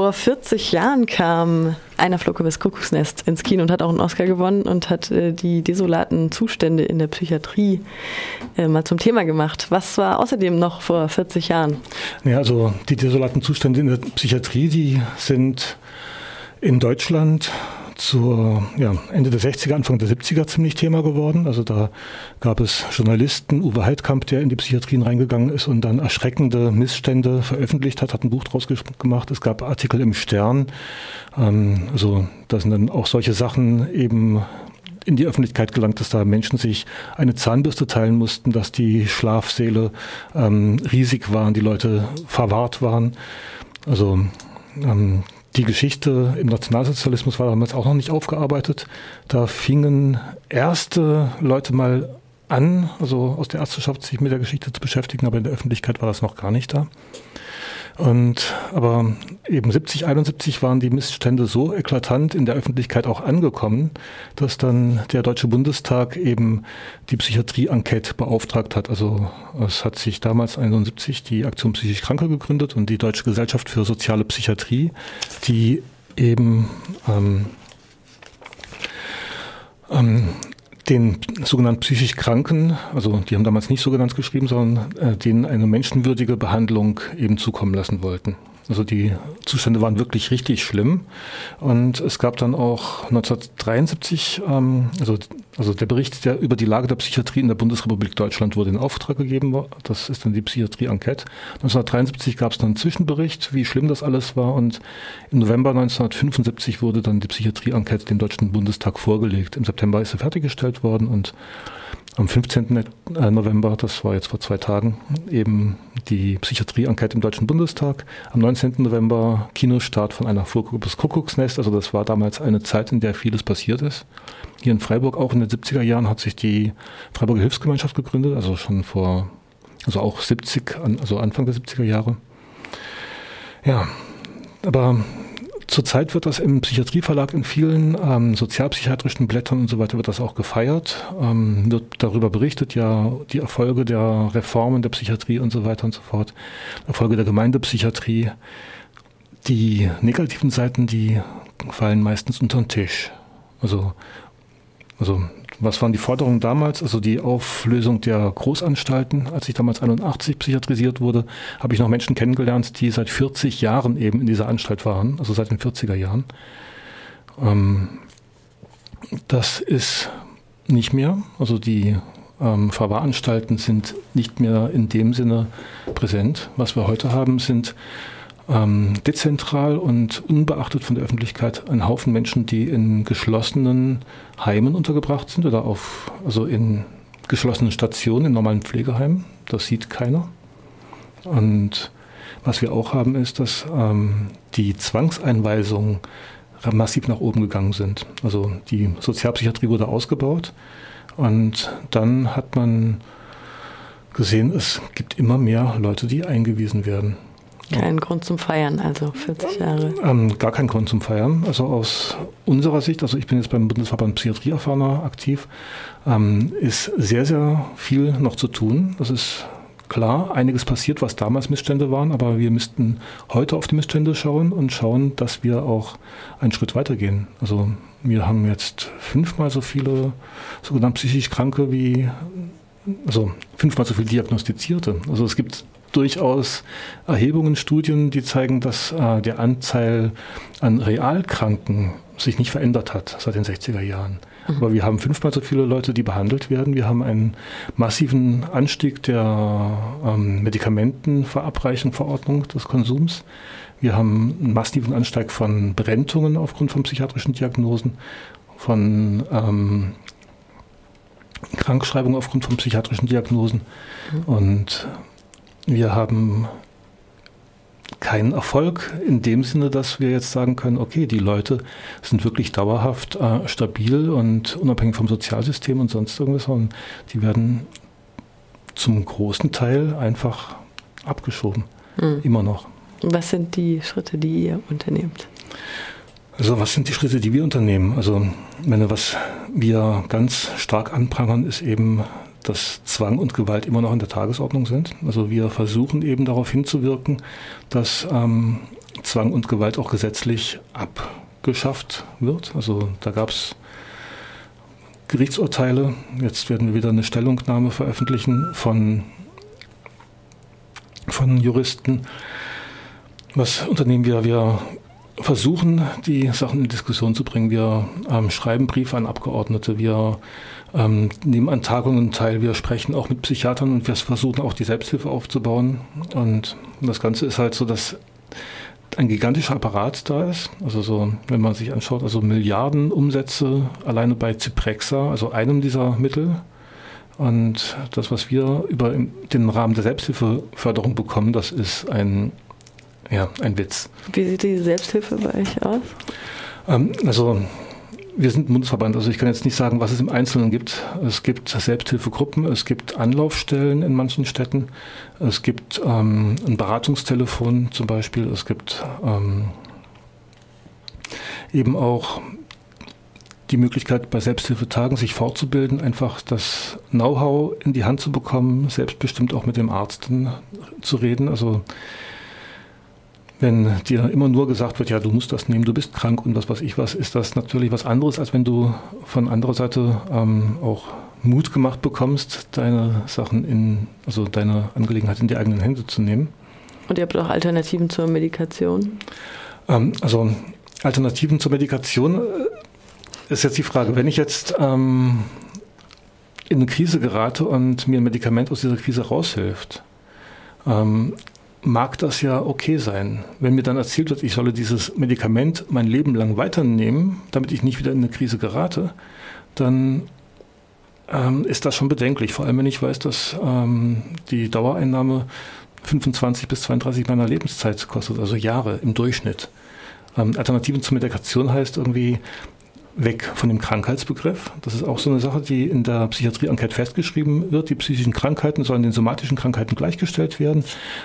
Vor 40 Jahren kam Einer flog übers Kuckucksnest ins Kino und hat auch einen Oscar gewonnen und hat äh, die desolaten Zustände in der Psychiatrie äh, mal zum Thema gemacht. Was war außerdem noch vor 40 Jahren? Ja, also die desolaten Zustände in der Psychiatrie, die sind in Deutschland zur ja, Ende der 60er, Anfang der 70er ziemlich Thema geworden. Also da gab es Journalisten, Uwe Heidkamp, der in die Psychiatrien reingegangen ist und dann erschreckende Missstände veröffentlicht hat, hat ein Buch draus gemacht. Es gab Artikel im Stern. Ähm, also da sind dann auch solche Sachen eben in die Öffentlichkeit gelangt, dass da Menschen sich eine Zahnbürste teilen mussten, dass die Schlafsäle ähm, riesig waren, die Leute verwahrt waren. Also ähm, die Geschichte im Nationalsozialismus war damals auch noch nicht aufgearbeitet. Da fingen erste Leute mal an, also aus der Ärzteschaft, sich mit der Geschichte zu beschäftigen, aber in der Öffentlichkeit war das noch gar nicht da. Und aber eben 70, 71 waren die Missstände so eklatant in der Öffentlichkeit auch angekommen, dass dann der Deutsche Bundestag eben die Psychiatrie-Enquete beauftragt hat. Also es hat sich damals 71 die Aktion Psychisch Kranke gegründet und die Deutsche Gesellschaft für soziale Psychiatrie, die eben ähm, ähm, den sogenannten psychisch Kranken, also die haben damals nicht so genannt geschrieben, sondern äh, denen eine menschenwürdige Behandlung eben zukommen lassen wollten. Also die Zustände waren wirklich richtig schlimm. Und es gab dann auch 1973, ähm, also, also der Bericht der, über die Lage der Psychiatrie in der Bundesrepublik Deutschland wurde in Auftrag gegeben. Das ist dann die Psychiatrie-Enquete. 1973 gab es dann einen Zwischenbericht, wie schlimm das alles war. Und im November 1975 wurde dann die Psychiatrie-Enquete dem Deutschen Bundestag vorgelegt. Im September ist sie fertiggestellt worden und am 15. Äh, November, das war jetzt vor zwei Tagen, eben die Psychiatrie-Enquete im Deutschen Bundestag. Am 19. November Kinostart von einer Flug übers Kuckucksnest. Also das war damals eine Zeit, in der vieles passiert ist. Hier in Freiburg auch in den 70er Jahren hat sich die Freiburger Hilfsgemeinschaft gegründet, also schon vor, also auch 70, also Anfang der 70er Jahre. Ja, aber Zurzeit wird das im Psychiatrieverlag in vielen ähm, sozialpsychiatrischen Blättern und so weiter wird das auch gefeiert, ähm, wird darüber berichtet, ja, die Erfolge der Reformen der Psychiatrie und so weiter und so fort, Erfolge der Gemeindepsychiatrie. Die negativen Seiten, die fallen meistens unter den Tisch. Also, also was waren die Forderungen damals? Also die Auflösung der Großanstalten. Als ich damals 81 psychiatrisiert wurde, habe ich noch Menschen kennengelernt, die seit 40 Jahren eben in dieser Anstalt waren, also seit den 40er Jahren. Ähm, das ist nicht mehr. Also die ähm, Verwahranstalten sind nicht mehr in dem Sinne präsent. Was wir heute haben, sind ähm, dezentral und unbeachtet von der Öffentlichkeit ein Haufen Menschen, die in geschlossenen Heimen untergebracht sind oder auf, also in geschlossenen Stationen, in normalen Pflegeheimen. Das sieht keiner. Und was wir auch haben, ist, dass ähm, die Zwangseinweisungen massiv nach oben gegangen sind. Also die Sozialpsychiatrie wurde ausgebaut und dann hat man gesehen, es gibt immer mehr Leute, die eingewiesen werden. Kein Grund zum Feiern, also 40 Jahre. Ähm, gar kein Grund zum Feiern. Also aus unserer Sicht, also ich bin jetzt beim Bundesverband Psychiatrieerfahrener aktiv, ähm, ist sehr, sehr viel noch zu tun. Das ist klar, einiges passiert, was damals Missstände waren, aber wir müssten heute auf die Missstände schauen und schauen, dass wir auch einen Schritt weitergehen. Also wir haben jetzt fünfmal so viele sogenannte psychisch Kranke wie, also fünfmal so viele Diagnostizierte. Also es gibt durchaus Erhebungen, Studien, die zeigen, dass äh, der Anteil an Realkranken sich nicht verändert hat seit den 60er Jahren. Mhm. Aber wir haben fünfmal so viele Leute, die behandelt werden. Wir haben einen massiven Anstieg der ähm, Medikamentenverabreichung, Verordnung des Konsums. Wir haben einen massiven Anstieg von Berentungen aufgrund von psychiatrischen Diagnosen, von ähm, Krankschreibungen aufgrund von psychiatrischen Diagnosen. Mhm. Und wir haben keinen Erfolg in dem Sinne, dass wir jetzt sagen können, okay, die Leute sind wirklich dauerhaft äh, stabil und unabhängig vom Sozialsystem und sonst irgendwas, sondern die werden zum großen Teil einfach abgeschoben. Mhm. Immer noch. Was sind die Schritte, die ihr unternehmt? Also was sind die Schritte, die wir unternehmen? Also meine, was wir ganz stark anprangern, ist eben dass Zwang und Gewalt immer noch in der Tagesordnung sind. Also wir versuchen eben darauf hinzuwirken, dass ähm, Zwang und Gewalt auch gesetzlich abgeschafft wird. Also da gab es Gerichtsurteile. Jetzt werden wir wieder eine Stellungnahme veröffentlichen von, von Juristen. Was unternehmen wir? Wir versuchen, die Sachen in Diskussion zu bringen. Wir ähm, schreiben Briefe an Abgeordnete, wir ähm, nehmen an Tagungen teil, wir sprechen auch mit Psychiatern und wir versuchen auch die Selbsthilfe aufzubauen. Und das Ganze ist halt so, dass ein gigantischer Apparat da ist. Also so, wenn man sich anschaut, also Milliarden Umsätze alleine bei Ciprexa, also einem dieser Mittel. Und das, was wir über den Rahmen der Selbsthilfeförderung bekommen, das ist ein, ja, ein Witz. Wie sieht die Selbsthilfe bei euch aus? Ähm, also wir sind ein Bundesverband, also ich kann jetzt nicht sagen, was es im Einzelnen gibt. Es gibt Selbsthilfegruppen, es gibt Anlaufstellen in manchen Städten, es gibt ähm, ein Beratungstelefon zum Beispiel, es gibt ähm, eben auch die Möglichkeit, bei Selbsthilfetagen sich fortzubilden, einfach das Know-how in die Hand zu bekommen, selbstbestimmt auch mit dem Arzt zu reden. Also wenn dir immer nur gesagt wird, ja, du musst das nehmen, du bist krank und was weiß ich was, ist das natürlich was anderes, als wenn du von anderer Seite ähm, auch Mut gemacht bekommst, deine Sachen in, also deine Angelegenheit in die eigenen Hände zu nehmen. Und ihr habt auch Alternativen zur Medikation? Ähm, also Alternativen zur Medikation äh, ist jetzt die Frage, wenn ich jetzt ähm, in eine Krise gerate und mir ein Medikament aus dieser Krise raushilft, ähm, mag das ja okay sein. Wenn mir dann erzählt wird, ich solle dieses Medikament mein Leben lang weiternehmen, damit ich nicht wieder in eine Krise gerate, dann ähm, ist das schon bedenklich. Vor allem, wenn ich weiß, dass ähm, die Dauereinnahme 25 bis 32 meiner Lebenszeit kostet, also Jahre im Durchschnitt. Ähm, Alternativen zur Medikation heißt irgendwie, weg von dem Krankheitsbegriff. Das ist auch so eine Sache, die in der Psychiatrie-Enquete festgeschrieben wird. Die psychischen Krankheiten sollen den somatischen Krankheiten gleichgestellt werden.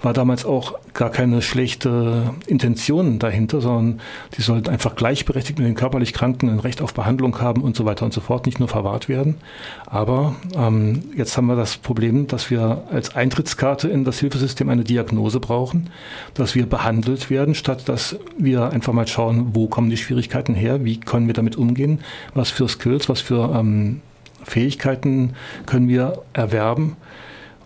War damals auch gar keine schlechte Intention dahinter, sondern die sollten einfach gleichberechtigt mit den körperlich Kranken ein Recht auf Behandlung haben und so weiter und so fort, nicht nur verwahrt werden. Aber ähm, jetzt haben wir das Problem, dass wir als Eintrittskarte in das Hilfesystem eine Diagnose brauchen, dass wir behandelt werden, statt dass wir einfach mal schauen, wo kommen die Schwierigkeiten her, wie können wir damit umgehen umgehen? Was für Skills, was für ähm, Fähigkeiten können wir erwerben?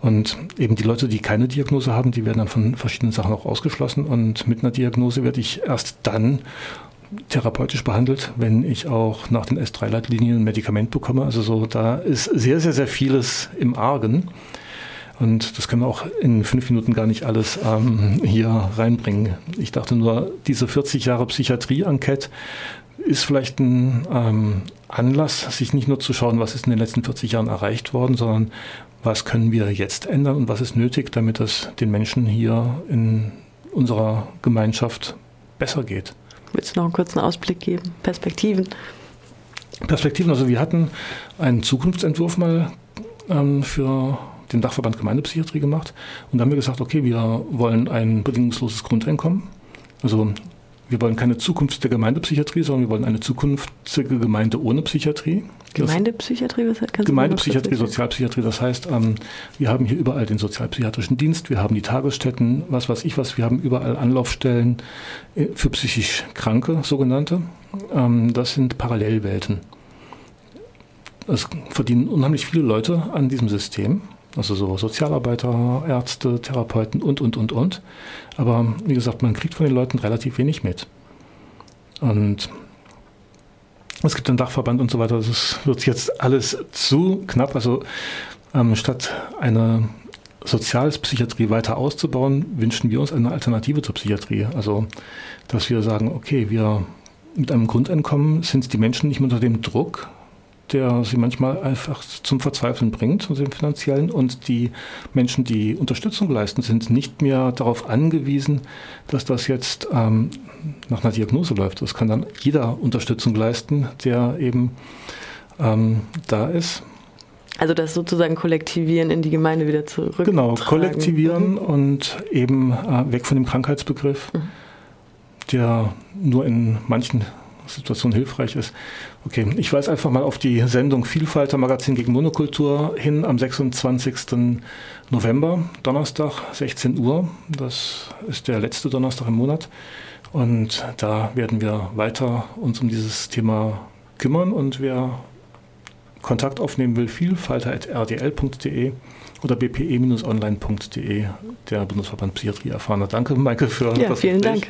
Und eben die Leute, die keine Diagnose haben, die werden dann von verschiedenen Sachen auch ausgeschlossen. Und mit einer Diagnose werde ich erst dann therapeutisch behandelt, wenn ich auch nach den S3-Leitlinien ein Medikament bekomme. Also so, da ist sehr, sehr, sehr vieles im Argen. Und das können wir auch in fünf Minuten gar nicht alles ähm, hier reinbringen. Ich dachte nur, diese 40 Jahre Psychiatrie-Enquete ist vielleicht ein ähm, Anlass, sich nicht nur zu schauen, was ist in den letzten 40 Jahren erreicht worden, sondern was können wir jetzt ändern und was ist nötig, damit es den Menschen hier in unserer Gemeinschaft besser geht. Willst du noch einen kurzen Ausblick geben? Perspektiven? Perspektiven, also wir hatten einen Zukunftsentwurf mal ähm, für den Dachverband Gemeindepsychiatrie gemacht und da haben wir gesagt, okay, wir wollen ein bedingungsloses Grundeinkommen. Also wir wollen keine Zukunft der Gemeindepsychiatrie, sondern wir wollen eine zukünftige Gemeinde ohne Psychiatrie. Gemeindepsychiatrie, was heißt, kannst Gemeindepsychiatrie, Sozialpsychiatrie, das heißt, ähm, wir haben hier überall den sozialpsychiatrischen Dienst, wir haben die Tagesstätten, was weiß ich was, wir haben überall Anlaufstellen äh, für psychisch Kranke, sogenannte. Ähm, das sind Parallelwelten. Es verdienen unheimlich viele Leute an diesem System. Also so Sozialarbeiter, Ärzte, Therapeuten und, und, und, und. Aber wie gesagt, man kriegt von den Leuten relativ wenig mit. Und es gibt einen Dachverband und so weiter. Das wird jetzt alles zu knapp. Also ähm, statt eine Sozialpsychiatrie weiter auszubauen, wünschen wir uns eine Alternative zur Psychiatrie. Also, dass wir sagen, okay, wir mit einem Grundeinkommen sind die Menschen nicht mehr unter dem Druck, der sie manchmal einfach zum Verzweifeln bringt, also im finanziellen. Und die Menschen, die Unterstützung leisten, sind nicht mehr darauf angewiesen, dass das jetzt ähm, nach einer Diagnose läuft. Das kann dann jeder Unterstützung leisten, der eben ähm, da ist. Also das sozusagen kollektivieren in die Gemeinde wieder zurück. Genau, kollektivieren mhm. und eben äh, weg von dem Krankheitsbegriff, mhm. der nur in manchen Situation hilfreich ist. Okay, ich weise einfach mal auf die Sendung Vielfalt Magazin gegen Monokultur hin am 26. November, Donnerstag, 16 Uhr. Das ist der letzte Donnerstag im Monat. Und da werden wir weiter uns um dieses Thema kümmern und wer Kontakt aufnehmen will, vielfalter.rdl.de oder bpe-online.de, der Bundesverband Psychiatrie erfahrener. Danke, Maike, für ja, das vielen Gespräch. Dank.